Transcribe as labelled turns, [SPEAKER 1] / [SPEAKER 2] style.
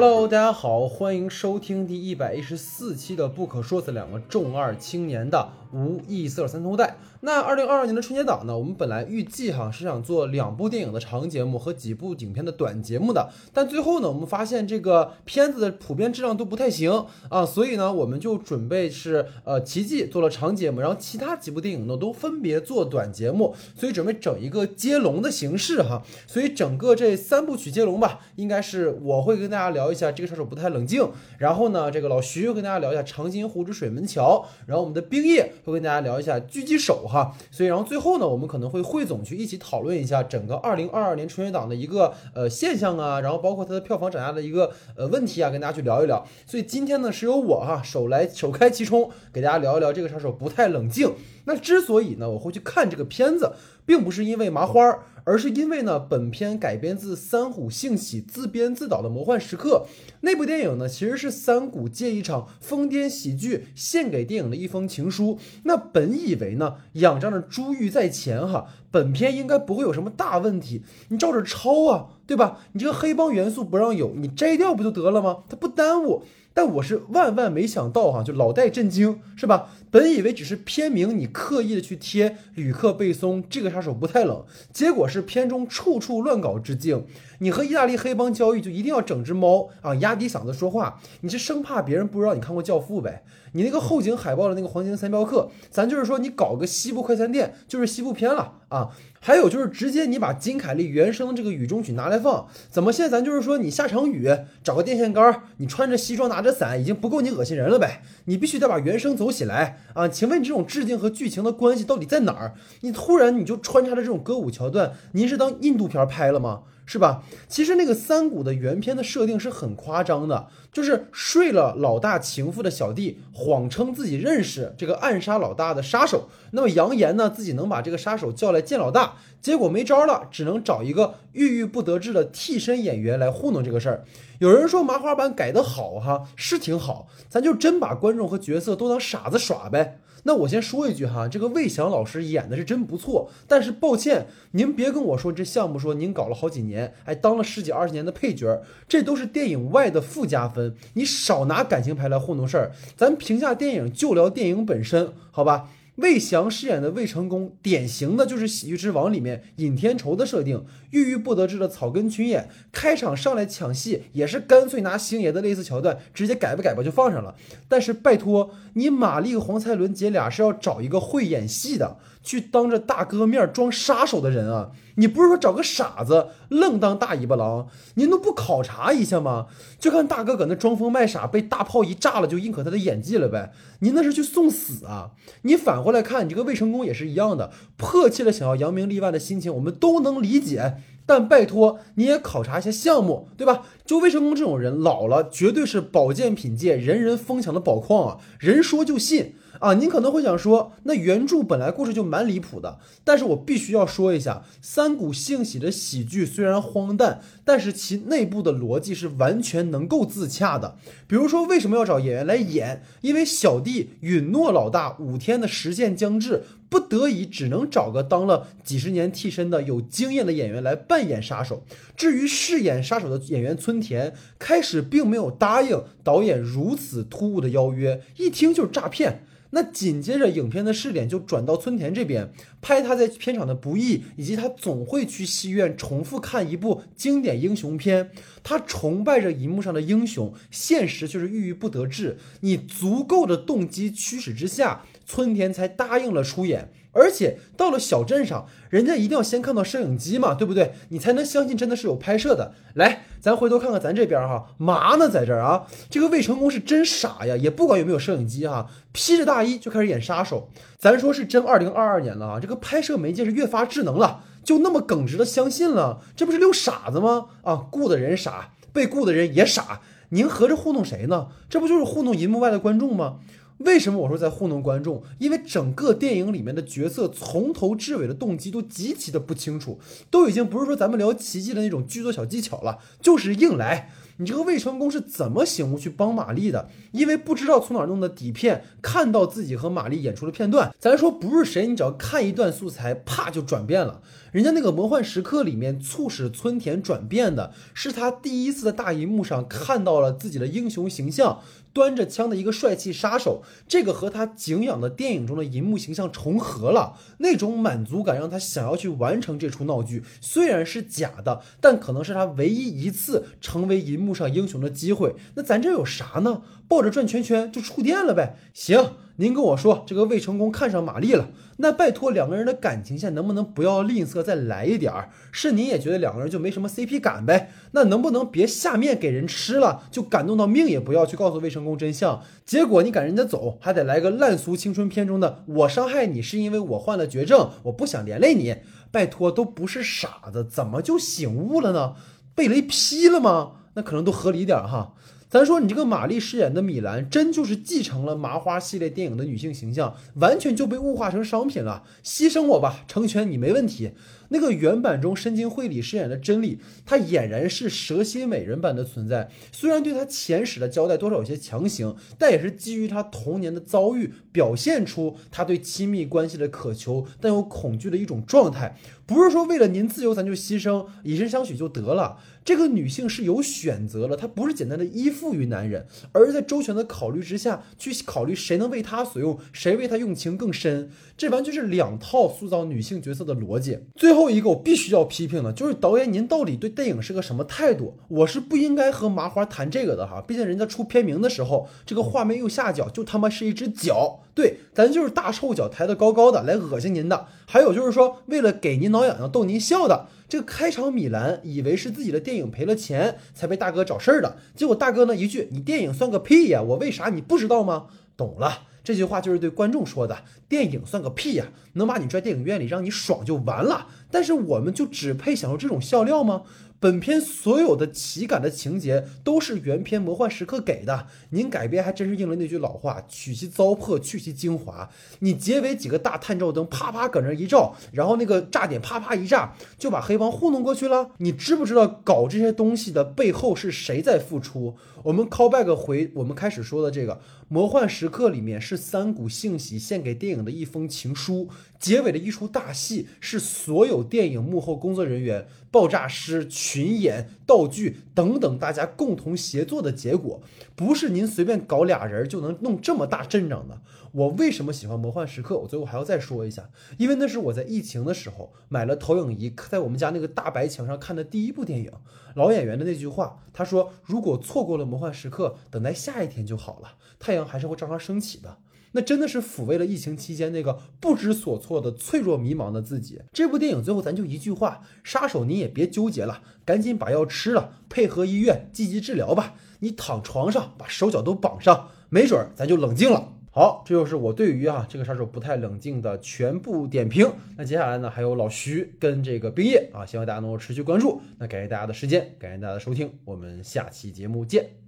[SPEAKER 1] Hello，大家好，欢迎收听第一百一十四期的《不可说死两个重二青年》的无异色三通带。那二零二二年的春节档呢，我们本来预计哈是想做两部电影的长节目和几部影片的短节目的，但最后呢，我们发现这个片子的普遍质量都不太行啊，所以呢，我们就准备是呃奇迹做了长节目，然后其他几部电影呢都分别做短节目，所以准备整一个接龙的形式哈。所以整个这三部曲接龙吧，应该是我会跟大家聊聊一下这个杀手不太冷静，然后呢，这个老徐会跟大家聊一下长津湖之水门桥，然后我们的冰叶会跟大家聊一下狙击手哈。所以然后最后呢，我们可能会汇总去一起讨论一下整个二零二二年春节档的一个呃现象啊，然后包括它的票房涨价的一个呃问题啊，跟大家去聊一聊。所以今天呢，是由我哈手来首开其冲，给大家聊一聊这个杀手不太冷静。那之所以呢，我会去看这个片子，并不是因为麻花儿，而是因为呢，本片改编自三虎幸喜自编自导的《魔幻时刻》那部电影呢，其实是三谷借一场疯癫喜剧献给电影的一封情书。那本以为呢，仰仗着珠玉在前哈，本片应该不会有什么大问题，你照着抄啊，对吧？你这个黑帮元素不让有，你摘掉不就得了吗？它不耽误。但我是万万没想到哈，就老带震惊是吧？本以为只是片名你刻意的去贴吕克贝松这个杀手不太冷，结果是片中处处乱搞致敬。你和意大利黑帮交易就一定要整只猫啊，压低嗓子说话，你是生怕别人不知道你看过《教父》呗？你那个后景海报的那个黄金三镖客，咱就是说你搞个西部快餐店就是西部片了啊。还有就是直接你把金凯利原声这个雨中曲拿来放，怎么现在咱就是说你下场雨找个电线杆，你穿着西装拿着伞已经不够你恶心人了呗？你必须得把原声走起来啊！请问你这种致敬和剧情的关系到底在哪儿？你突然你就穿插着这种歌舞桥段，您是当印度片拍了吗？是吧？其实那个三谷的原片的设定是很夸张的，就是睡了老大情妇的小弟，谎称自己认识这个暗杀老大的杀手，那么扬言呢自己能把这个杀手叫来见老大，结果没招了，只能找一个郁郁不得志的替身演员来糊弄这个事儿。有人说麻花版改得好哈，是挺好，咱就真把观众和角色都当傻子耍呗。那我先说一句哈，这个魏翔老师演的是真不错，但是抱歉，您别跟我说这项目说您搞了好几年，还当了十几二十年的配角，这都是电影外的附加分，你少拿感情牌来糊弄事儿。咱评价电影就聊电影本身，好吧？魏翔饰演的魏成功，典型的就是《喜剧之王》里面尹天仇的设定，郁郁不得志的草根群演，开场上来抢戏也是干脆拿星爷的类似桥段直接改吧改吧就放上了。但是拜托你，马丽和黄才伦姐俩是要找一个会演戏的，去当着大哥面装杀手的人啊！你不是说找个傻子愣当大尾巴狼，您都不考察一下吗？就看大哥搁那装疯卖傻，被大炮一炸了就认可他的演技了呗？您那是去送死啊！你反过来看，你这个未成功也是一样的，迫切的想要扬名立万的心情，我们都能理解。但拜托你也考察一下项目，对吧？就魏成功这种人，老了绝对是保健品界人人疯抢的宝矿啊！人说就信。啊，您可能会想说，那原著本来故事就蛮离谱的，但是我必须要说一下，三股幸喜的喜剧虽然荒诞，但是其内部的逻辑是完全能够自洽的。比如说，为什么要找演员来演？因为小弟允诺老大五天的时限将至，不得已只能找个当了几十年替身的有经验的演员来扮演杀手。至于饰演杀手的演员村田，开始并没有答应导演如此突兀的邀约，一听就是诈骗。那紧接着，影片的试点就转到村田这边，拍他在片场的不易，以及他总会去戏院重复看一部经典英雄片。他崇拜着荧幕上的英雄，现实却是郁郁不得志。你足够的动机驱使之下，村田才答应了出演。而且到了小镇上，人家一定要先看到摄影机嘛，对不对？你才能相信真的是有拍摄的。来，咱回头看看咱这边哈，嘛呢在这儿啊？这个魏成功是真傻呀，也不管有没有摄影机哈，披着大衣就开始演杀手。咱说是真二零二二年了啊，这个拍摄媒介是越发智能了，就那么耿直的相信了，这不是溜傻子吗？啊，雇的人傻，被雇的人也傻，您合着糊弄谁呢？这不就是糊弄银幕外的观众吗？为什么我说在糊弄观众？因为整个电影里面的角色从头至尾的动机都极其的不清楚，都已经不是说咱们聊奇迹的那种剧作小技巧了，就是硬来。你这个魏成功是怎么醒悟去帮玛丽的？因为不知道从哪弄的底片，看到自己和玛丽演出的片段。咱说不是谁，你只要看一段素材，啪就转变了。人家那个魔幻时刻里面促使村田转变的是他第一次在大荧幕上看到了自己的英雄形象，端着枪的一个帅气杀手，这个和他敬仰的电影中的银幕形象重合了，那种满足感让他想要去完成这出闹剧，虽然是假的，但可能是他唯一一次成为银幕路上英雄的机会。那咱这有啥呢？抱着转圈圈就触电了呗？行。您跟我说，这个魏成功看上玛丽了，那拜托两个人的感情线能不能不要吝啬，再来一点儿？是您也觉得两个人就没什么 CP 感呗？那能不能别下面给人吃了，就感动到命也不要去告诉魏成功真相？结果你赶人家走，还得来个烂俗青春片中的我伤害你是因为我患了绝症，我不想连累你。拜托，都不是傻子，怎么就醒悟了呢？被雷劈了吗？那可能都合理点哈。咱说你这个玛丽饰演的米兰，真就是继承了麻花系列电影的女性形象，完全就被物化成商品了。牺牲我吧，成全你没问题。那个原版中深津绘里饰演的真理，她俨然是蛇蝎美人般的存在。虽然对她前史的交代多少有些强行，但也是基于她童年的遭遇，表现出她对亲密关系的渴求但又恐惧的一种状态。不是说为了您自由咱就牺牲，以身相许就得了。这个女性是有选择的，她不是简单的依附于男人，而是在周全的考虑之下去考虑谁能为他所用，谁为他用情更深。这完全是两套塑造女性角色的逻辑。最后一个我必须要批评的，就是导演您到底对电影是个什么态度？我是不应该和麻花谈这个的哈，毕竟人家出片名的时候，这个画面右下角就他妈是一只脚，对，咱就是大臭脚抬得高高的来恶心您的。还有就是说，为了给您挠痒痒逗您笑的。这个开场，米兰以为是自己的电影赔了钱才被大哥找事儿的，结果大哥呢一句：“你电影算个屁呀！我为啥你不知道吗？”懂了，这句话就是对观众说的。电影算个屁呀，能把你拽电影院里让你爽就完了。但是我们就只配享受这种笑料吗？本片所有的奇感的情节都是原片《魔幻时刻》给的，您改编还真是应了那句老话：取其糟粕，去其精华。你结尾几个大探照灯啪啪搁那一照，然后那个炸点啪啪一炸，就把黑帮糊弄过去了。你知不知道搞这些东西的背后是谁在付出？我们 call back 回我们开始说的这个《魔幻时刻》里面是三谷幸喜献给电影的一封情书，结尾的一出大戏是所有电影幕后工作人员。爆炸师、群演、道具等等，大家共同协作的结果，不是您随便搞俩人就能弄这么大阵仗的。我为什么喜欢《魔幻时刻》？我最后还要再说一下，因为那是我在疫情的时候买了投影仪，在我们家那个大白墙上看的第一部电影。老演员的那句话，他说：“如果错过了《魔幻时刻》，等待下一天就好了，太阳还是会照常升起的。”那真的是抚慰了疫情期间那个不知所措的脆弱迷茫的自己。这部电影最后咱就一句话：杀手你也别纠结了，赶紧把药吃了，配合医院积极治疗吧。你躺床上把手脚都绑上，没准儿咱就冷静了。好，这就是我对于啊这个杀手不太冷静的全部点评。那接下来呢，还有老徐跟这个冰叶啊，希望大家能够持续关注。那感谢大家的时间，感谢大家的收听，我们下期节目见。